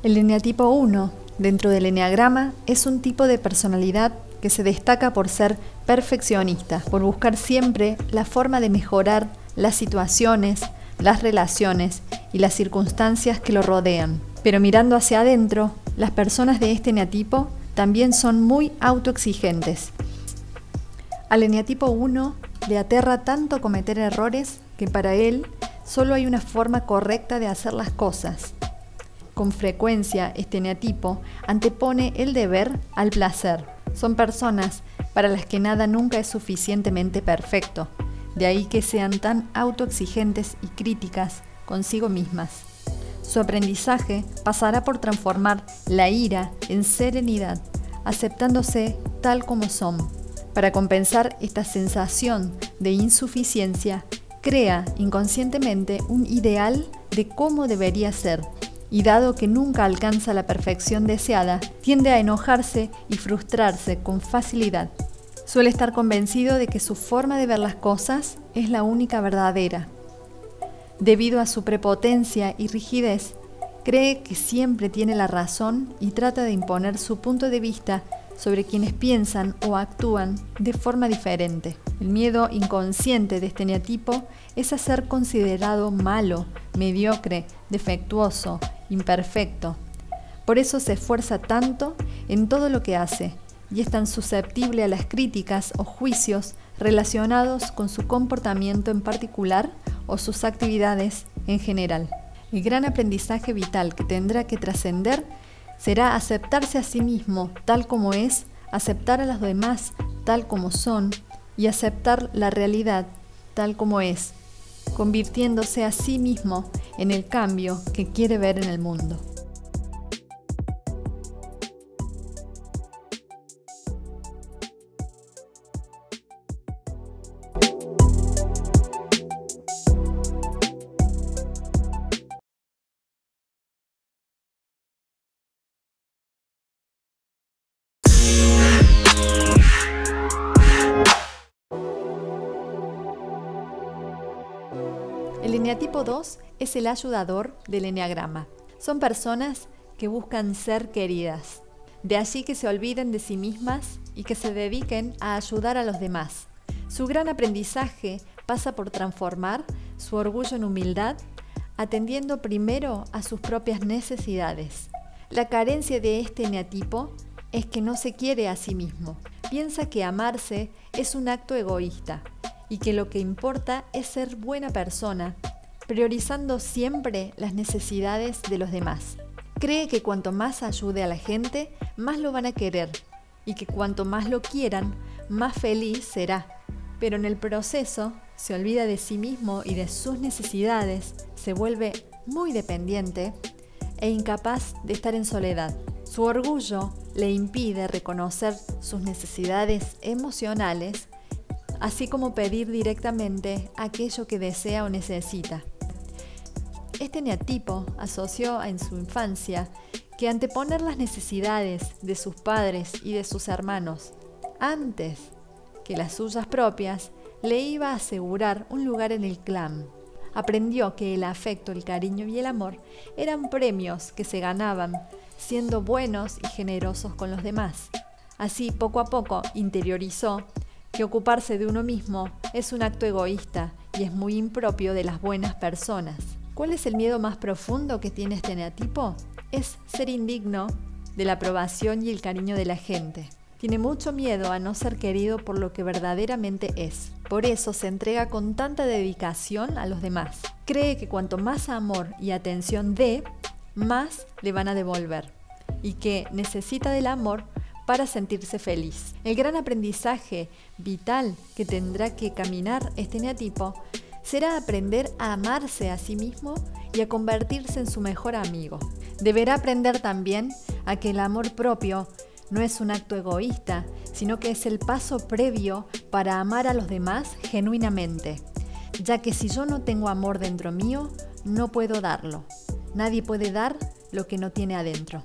El eneatipo 1, dentro del eneagrama, es un tipo de personalidad que se destaca por ser perfeccionista, por buscar siempre la forma de mejorar las situaciones, las relaciones y las circunstancias que lo rodean. Pero mirando hacia adentro, las personas de este eneatipo también son muy autoexigentes. Al eneatipo 1 le aterra tanto cometer errores que para él solo hay una forma correcta de hacer las cosas con frecuencia este neatipo antepone el deber al placer. Son personas para las que nada nunca es suficientemente perfecto, de ahí que sean tan autoexigentes y críticas consigo mismas. Su aprendizaje pasará por transformar la ira en serenidad, aceptándose tal como son. Para compensar esta sensación de insuficiencia, crea inconscientemente un ideal de cómo debería ser y dado que nunca alcanza la perfección deseada, tiende a enojarse y frustrarse con facilidad. Suele estar convencido de que su forma de ver las cosas es la única verdadera. Debido a su prepotencia y rigidez, cree que siempre tiene la razón y trata de imponer su punto de vista sobre quienes piensan o actúan de forma diferente. El miedo inconsciente de este neatipo es a ser considerado malo, mediocre, defectuoso, imperfecto. Por eso se esfuerza tanto en todo lo que hace y es tan susceptible a las críticas o juicios relacionados con su comportamiento en particular o sus actividades en general. El gran aprendizaje vital que tendrá que trascender será aceptarse a sí mismo tal como es, aceptar a los demás tal como son y aceptar la realidad tal como es, convirtiéndose a sí mismo en el cambio que quiere ver en el mundo. El eneatipo 2 es el ayudador del eneagrama. Son personas que buscan ser queridas. De allí que se olviden de sí mismas y que se dediquen a ayudar a los demás. Su gran aprendizaje pasa por transformar su orgullo en humildad, atendiendo primero a sus propias necesidades. La carencia de este eneatipo es que no se quiere a sí mismo. Piensa que amarse es un acto egoísta y que lo que importa es ser buena persona, priorizando siempre las necesidades de los demás. Cree que cuanto más ayude a la gente, más lo van a querer y que cuanto más lo quieran, más feliz será. Pero en el proceso se olvida de sí mismo y de sus necesidades, se vuelve muy dependiente e incapaz de estar en soledad. Su orgullo le impide reconocer sus necesidades emocionales así como pedir directamente aquello que desea o necesita. Este neatipo asoció en su infancia que anteponer las necesidades de sus padres y de sus hermanos antes que las suyas propias le iba a asegurar un lugar en el clan. Aprendió que el afecto, el cariño y el amor eran premios que se ganaban siendo buenos y generosos con los demás. Así, poco a poco, interiorizó que ocuparse de uno mismo es un acto egoísta y es muy impropio de las buenas personas. ¿Cuál es el miedo más profundo que tiene este neatipo? Es ser indigno de la aprobación y el cariño de la gente. Tiene mucho miedo a no ser querido por lo que verdaderamente es. Por eso se entrega con tanta dedicación a los demás. Cree que cuanto más amor y atención dé, más le van a devolver. Y que necesita del amor para sentirse feliz. El gran aprendizaje vital que tendrá que caminar este neatipo será aprender a amarse a sí mismo y a convertirse en su mejor amigo. Deberá aprender también a que el amor propio no es un acto egoísta, sino que es el paso previo para amar a los demás genuinamente, ya que si yo no tengo amor dentro mío, no puedo darlo. Nadie puede dar lo que no tiene adentro.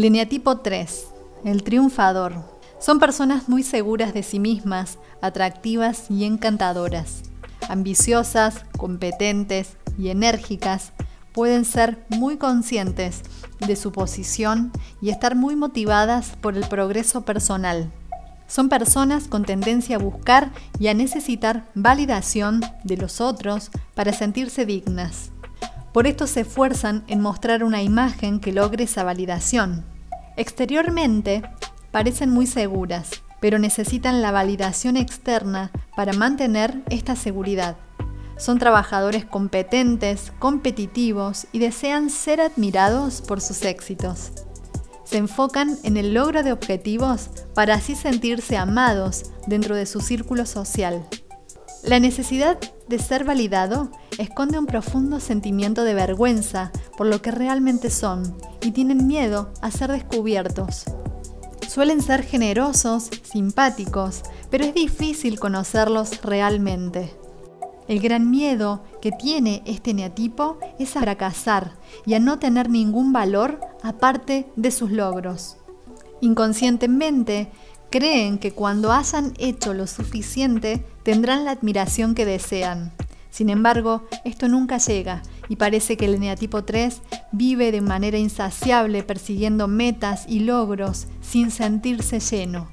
El eneatipo 3, el triunfador. Son personas muy seguras de sí mismas, atractivas y encantadoras. Ambiciosas, competentes y enérgicas, pueden ser muy conscientes de su posición y estar muy motivadas por el progreso personal. Son personas con tendencia a buscar y a necesitar validación de los otros para sentirse dignas. Por esto se esfuerzan en mostrar una imagen que logre esa validación. Exteriormente, parecen muy seguras, pero necesitan la validación externa para mantener esta seguridad. Son trabajadores competentes, competitivos y desean ser admirados por sus éxitos. Se enfocan en el logro de objetivos para así sentirse amados dentro de su círculo social. La necesidad de ser validado esconde un profundo sentimiento de vergüenza por lo que realmente son y tienen miedo a ser descubiertos. Suelen ser generosos, simpáticos, pero es difícil conocerlos realmente. El gran miedo que tiene este neatipo es a fracasar y a no tener ningún valor aparte de sus logros. Inconscientemente, creen que cuando hayan hecho lo suficiente tendrán la admiración que desean. Sin embargo, esto nunca llega y parece que el eneatipo 3 vive de manera insaciable persiguiendo metas y logros sin sentirse lleno.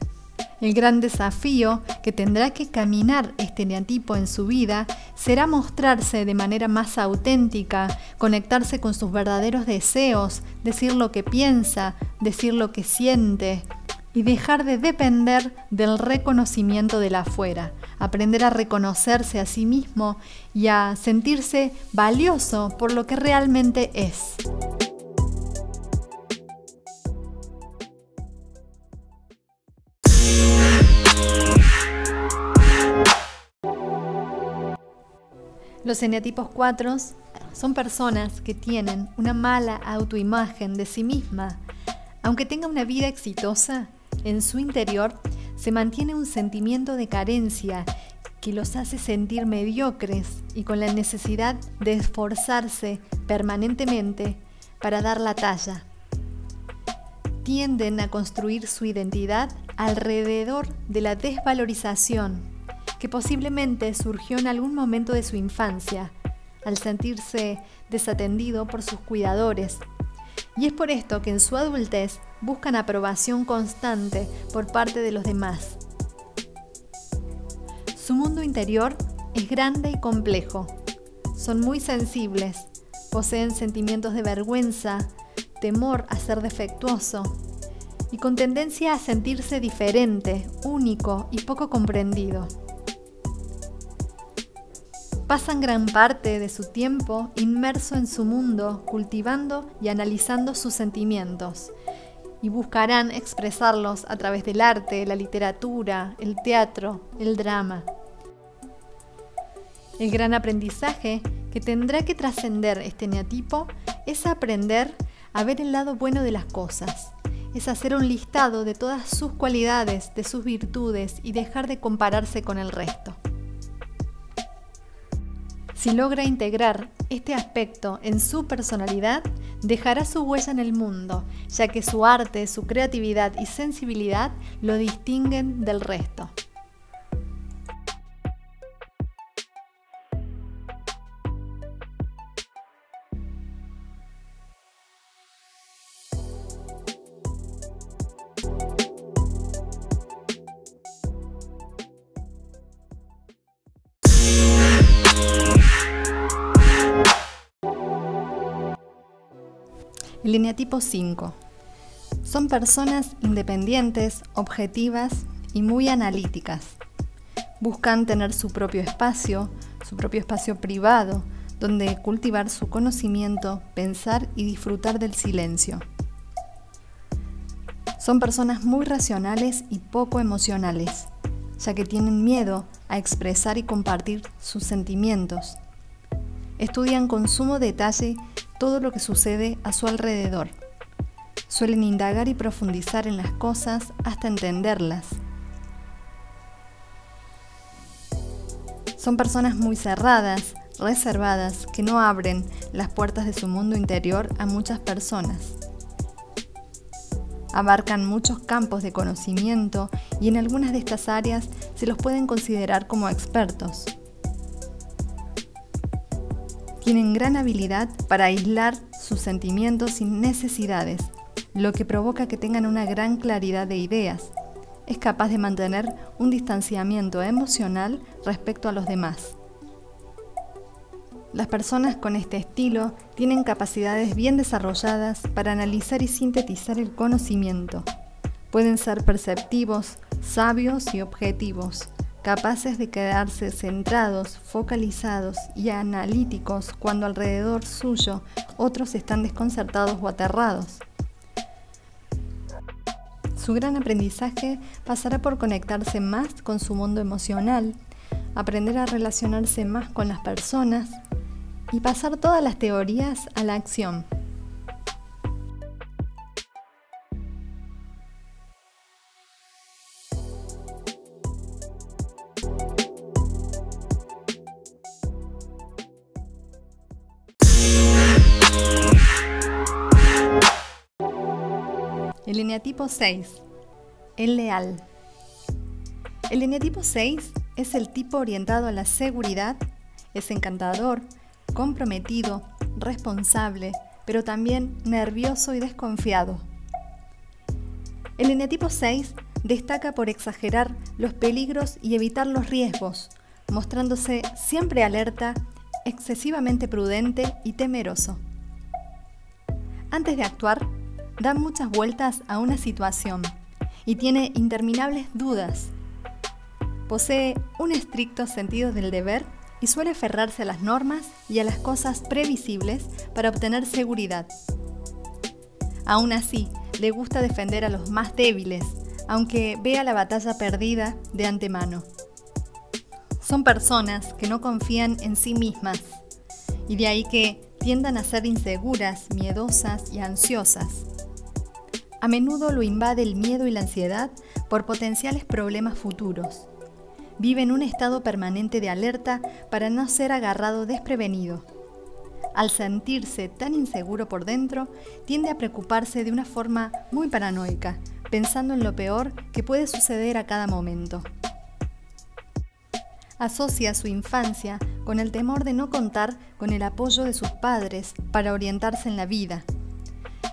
El gran desafío que tendrá que caminar este eneatipo en su vida será mostrarse de manera más auténtica, conectarse con sus verdaderos deseos, decir lo que piensa, decir lo que siente, y dejar de depender del reconocimiento de la afuera, aprender a reconocerse a sí mismo y a sentirse valioso por lo que realmente es. Los eneatipos 4 son personas que tienen una mala autoimagen de sí misma. Aunque tenga una vida exitosa, en su interior se mantiene un sentimiento de carencia que los hace sentir mediocres y con la necesidad de esforzarse permanentemente para dar la talla. Tienden a construir su identidad alrededor de la desvalorización que posiblemente surgió en algún momento de su infancia, al sentirse desatendido por sus cuidadores y es por esto que en su adultez buscan aprobación constante por parte de los demás. Su mundo interior es grande y complejo. Son muy sensibles, poseen sentimientos de vergüenza, temor a ser defectuoso y con tendencia a sentirse diferente, único y poco comprendido. Pasan gran parte de su tiempo inmerso en su mundo, cultivando y analizando sus sentimientos, y buscarán expresarlos a través del arte, la literatura, el teatro, el drama. El gran aprendizaje que tendrá que trascender este neatipo es aprender a ver el lado bueno de las cosas, es hacer un listado de todas sus cualidades, de sus virtudes y dejar de compararse con el resto. Si logra integrar este aspecto en su personalidad, dejará su huella en el mundo, ya que su arte, su creatividad y sensibilidad lo distinguen del resto. Línea tipo 5. Son personas independientes, objetivas y muy analíticas. Buscan tener su propio espacio, su propio espacio privado, donde cultivar su conocimiento, pensar y disfrutar del silencio. Son personas muy racionales y poco emocionales, ya que tienen miedo a expresar y compartir sus sentimientos. Estudian con sumo detalle todo lo que sucede a su alrededor. Suelen indagar y profundizar en las cosas hasta entenderlas. Son personas muy cerradas, reservadas, que no abren las puertas de su mundo interior a muchas personas. Abarcan muchos campos de conocimiento y en algunas de estas áreas se los pueden considerar como expertos. Tienen gran habilidad para aislar sus sentimientos y necesidades, lo que provoca que tengan una gran claridad de ideas. Es capaz de mantener un distanciamiento emocional respecto a los demás. Las personas con este estilo tienen capacidades bien desarrolladas para analizar y sintetizar el conocimiento. Pueden ser perceptivos, sabios y objetivos, capaces de quedarse centrados, focalizados y analíticos cuando alrededor suyo otros están desconcertados o aterrados. Su gran aprendizaje pasará por conectarse más con su mundo emocional, aprender a relacionarse más con las personas, y pasar todas las teorías a la acción. Eneatipo 6. El leal. El eneatipo 6 es el tipo orientado a la seguridad, es encantador, comprometido, responsable, pero también nervioso y desconfiado. El eneatipo 6 destaca por exagerar los peligros y evitar los riesgos, mostrándose siempre alerta, excesivamente prudente y temeroso. Antes de actuar, da muchas vueltas a una situación y tiene interminables dudas. Posee un estricto sentido del deber y suele aferrarse a las normas y a las cosas previsibles para obtener seguridad. Aún así, le gusta defender a los más débiles, aunque vea la batalla perdida de antemano. Son personas que no confían en sí mismas, y de ahí que tiendan a ser inseguras, miedosas y ansiosas. A menudo lo invade el miedo y la ansiedad por potenciales problemas futuros vive en un estado permanente de alerta para no ser agarrado desprevenido. Al sentirse tan inseguro por dentro, tiende a preocuparse de una forma muy paranoica, pensando en lo peor que puede suceder a cada momento. Asocia su infancia con el temor de no contar con el apoyo de sus padres para orientarse en la vida,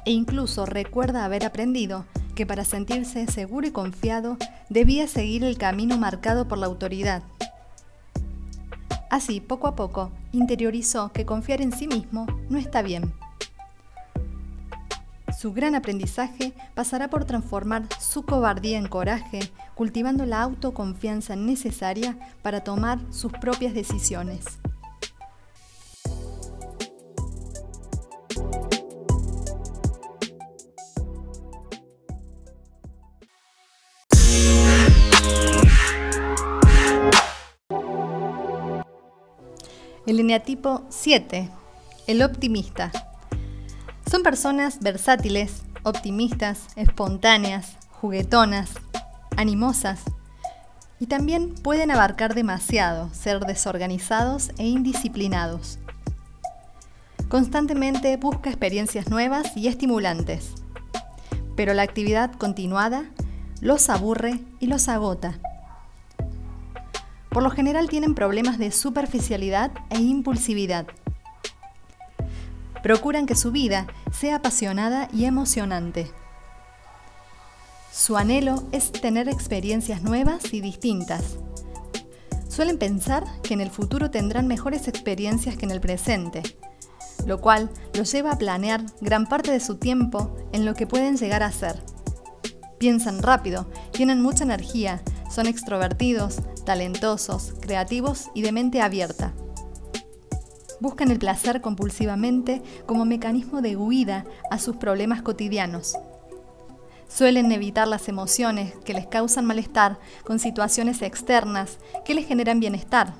e incluso recuerda haber aprendido que para sentirse seguro y confiado debía seguir el camino marcado por la autoridad. Así, poco a poco, interiorizó que confiar en sí mismo no está bien. Su gran aprendizaje pasará por transformar su cobardía en coraje, cultivando la autoconfianza necesaria para tomar sus propias decisiones. El eneatipo 7, el optimista. Son personas versátiles, optimistas, espontáneas, juguetonas, animosas y también pueden abarcar demasiado, ser desorganizados e indisciplinados. Constantemente busca experiencias nuevas y estimulantes, pero la actividad continuada los aburre y los agota. Por lo general tienen problemas de superficialidad e impulsividad. Procuran que su vida sea apasionada y emocionante. Su anhelo es tener experiencias nuevas y distintas. Suelen pensar que en el futuro tendrán mejores experiencias que en el presente, lo cual los lleva a planear gran parte de su tiempo en lo que pueden llegar a ser. Piensan rápido, tienen mucha energía son extrovertidos, talentosos, creativos y de mente abierta. Buscan el placer compulsivamente como mecanismo de huida a sus problemas cotidianos. Suelen evitar las emociones que les causan malestar con situaciones externas que les generan bienestar.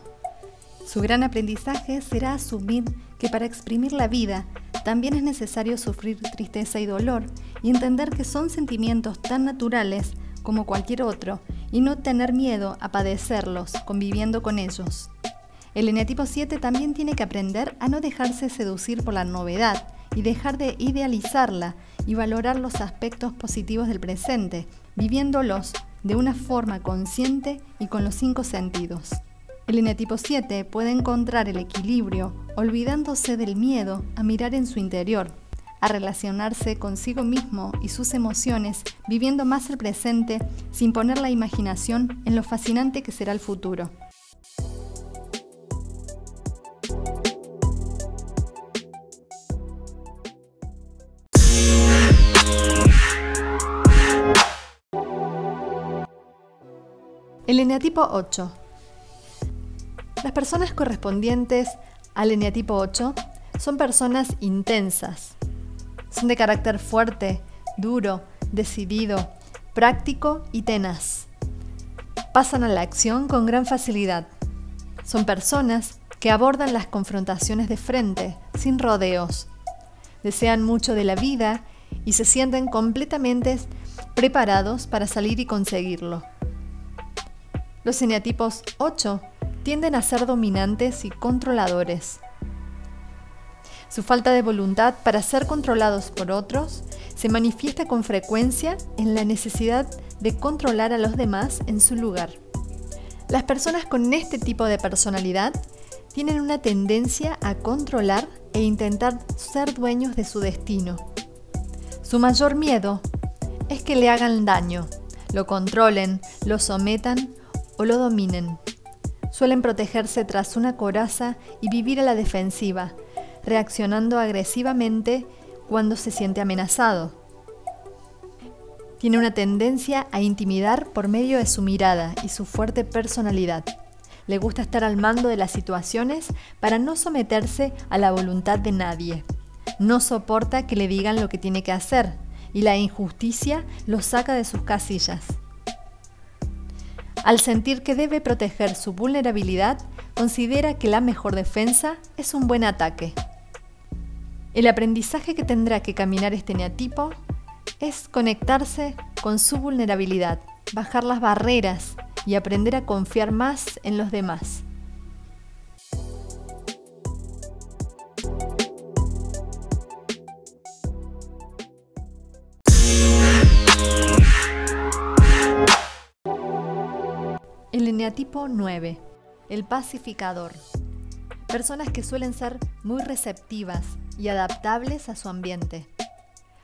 Su gran aprendizaje será asumir que para exprimir la vida también es necesario sufrir tristeza y dolor y entender que son sentimientos tan naturales como cualquier otro y no tener miedo a padecerlos conviviendo con ellos. El eneatipo 7 también tiene que aprender a no dejarse seducir por la novedad y dejar de idealizarla y valorar los aspectos positivos del presente, viviéndolos de una forma consciente y con los cinco sentidos. El eneatipo 7 puede encontrar el equilibrio olvidándose del miedo a mirar en su interior, a relacionarse consigo mismo y sus emociones, viviendo más el presente sin poner la imaginación en lo fascinante que será el futuro. El eneatipo 8 las personas correspondientes al eneatipo 8 son personas intensas. Son de carácter fuerte, duro, decidido, práctico y tenaz. Pasan a la acción con gran facilidad. Son personas que abordan las confrontaciones de frente, sin rodeos. Desean mucho de la vida y se sienten completamente preparados para salir y conseguirlo. Los eneatipos 8 tienden a ser dominantes y controladores. Su falta de voluntad para ser controlados por otros se manifiesta con frecuencia en la necesidad de controlar a los demás en su lugar. Las personas con este tipo de personalidad tienen una tendencia a controlar e intentar ser dueños de su destino. Su mayor miedo es que le hagan daño, lo controlen, lo sometan o lo dominen suelen protegerse tras una coraza y vivir a la defensiva, reaccionando agresivamente cuando se siente amenazado. Tiene una tendencia a intimidar por medio de su mirada y su fuerte personalidad. Le gusta estar al mando de las situaciones para no someterse a la voluntad de nadie. No soporta que le digan lo que tiene que hacer y la injusticia lo saca de sus casillas. Al sentir que debe proteger su vulnerabilidad, considera que la mejor defensa es un buen ataque. El aprendizaje que tendrá que caminar este neatipo es conectarse con su vulnerabilidad, bajar las barreras y aprender a confiar más en los demás. El eneatipo 9, el pacificador. Personas que suelen ser muy receptivas y adaptables a su ambiente.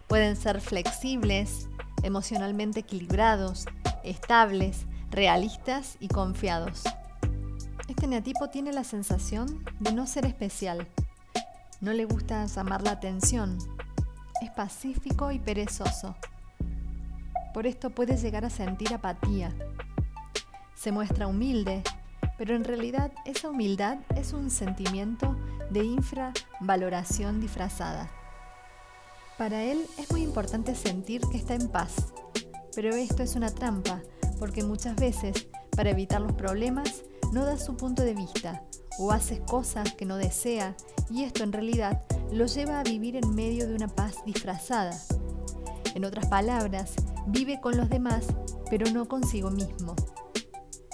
Pueden ser flexibles, emocionalmente equilibrados, estables, realistas y confiados. Este eneatipo tiene la sensación de no ser especial. No le gusta llamar la atención. Es pacífico y perezoso. Por esto puede llegar a sentir apatía se muestra humilde, pero en realidad esa humildad es un sentimiento de infravaloración disfrazada. Para él es muy importante sentir que está en paz, pero esto es una trampa, porque muchas veces, para evitar los problemas, no da su punto de vista o hace cosas que no desea y esto en realidad lo lleva a vivir en medio de una paz disfrazada. En otras palabras, vive con los demás, pero no consigo mismo.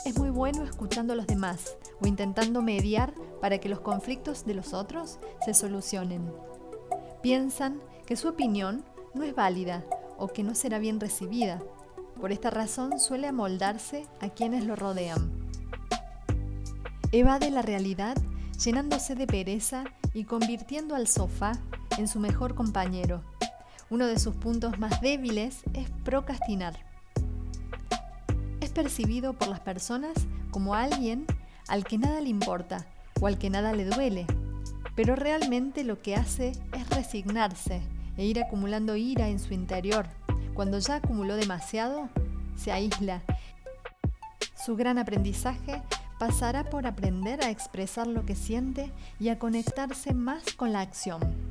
Es muy bueno escuchando a los demás o intentando mediar para que los conflictos de los otros se solucionen. Piensan que su opinión no es válida o que no será bien recibida. Por esta razón suele amoldarse a quienes lo rodean. Evade la realidad llenándose de pereza y convirtiendo al sofá en su mejor compañero. Uno de sus puntos más débiles es procrastinar percibido por las personas como alguien al que nada le importa o al que nada le duele, pero realmente lo que hace es resignarse e ir acumulando ira en su interior. Cuando ya acumuló demasiado, se aísla. Su gran aprendizaje pasará por aprender a expresar lo que siente y a conectarse más con la acción.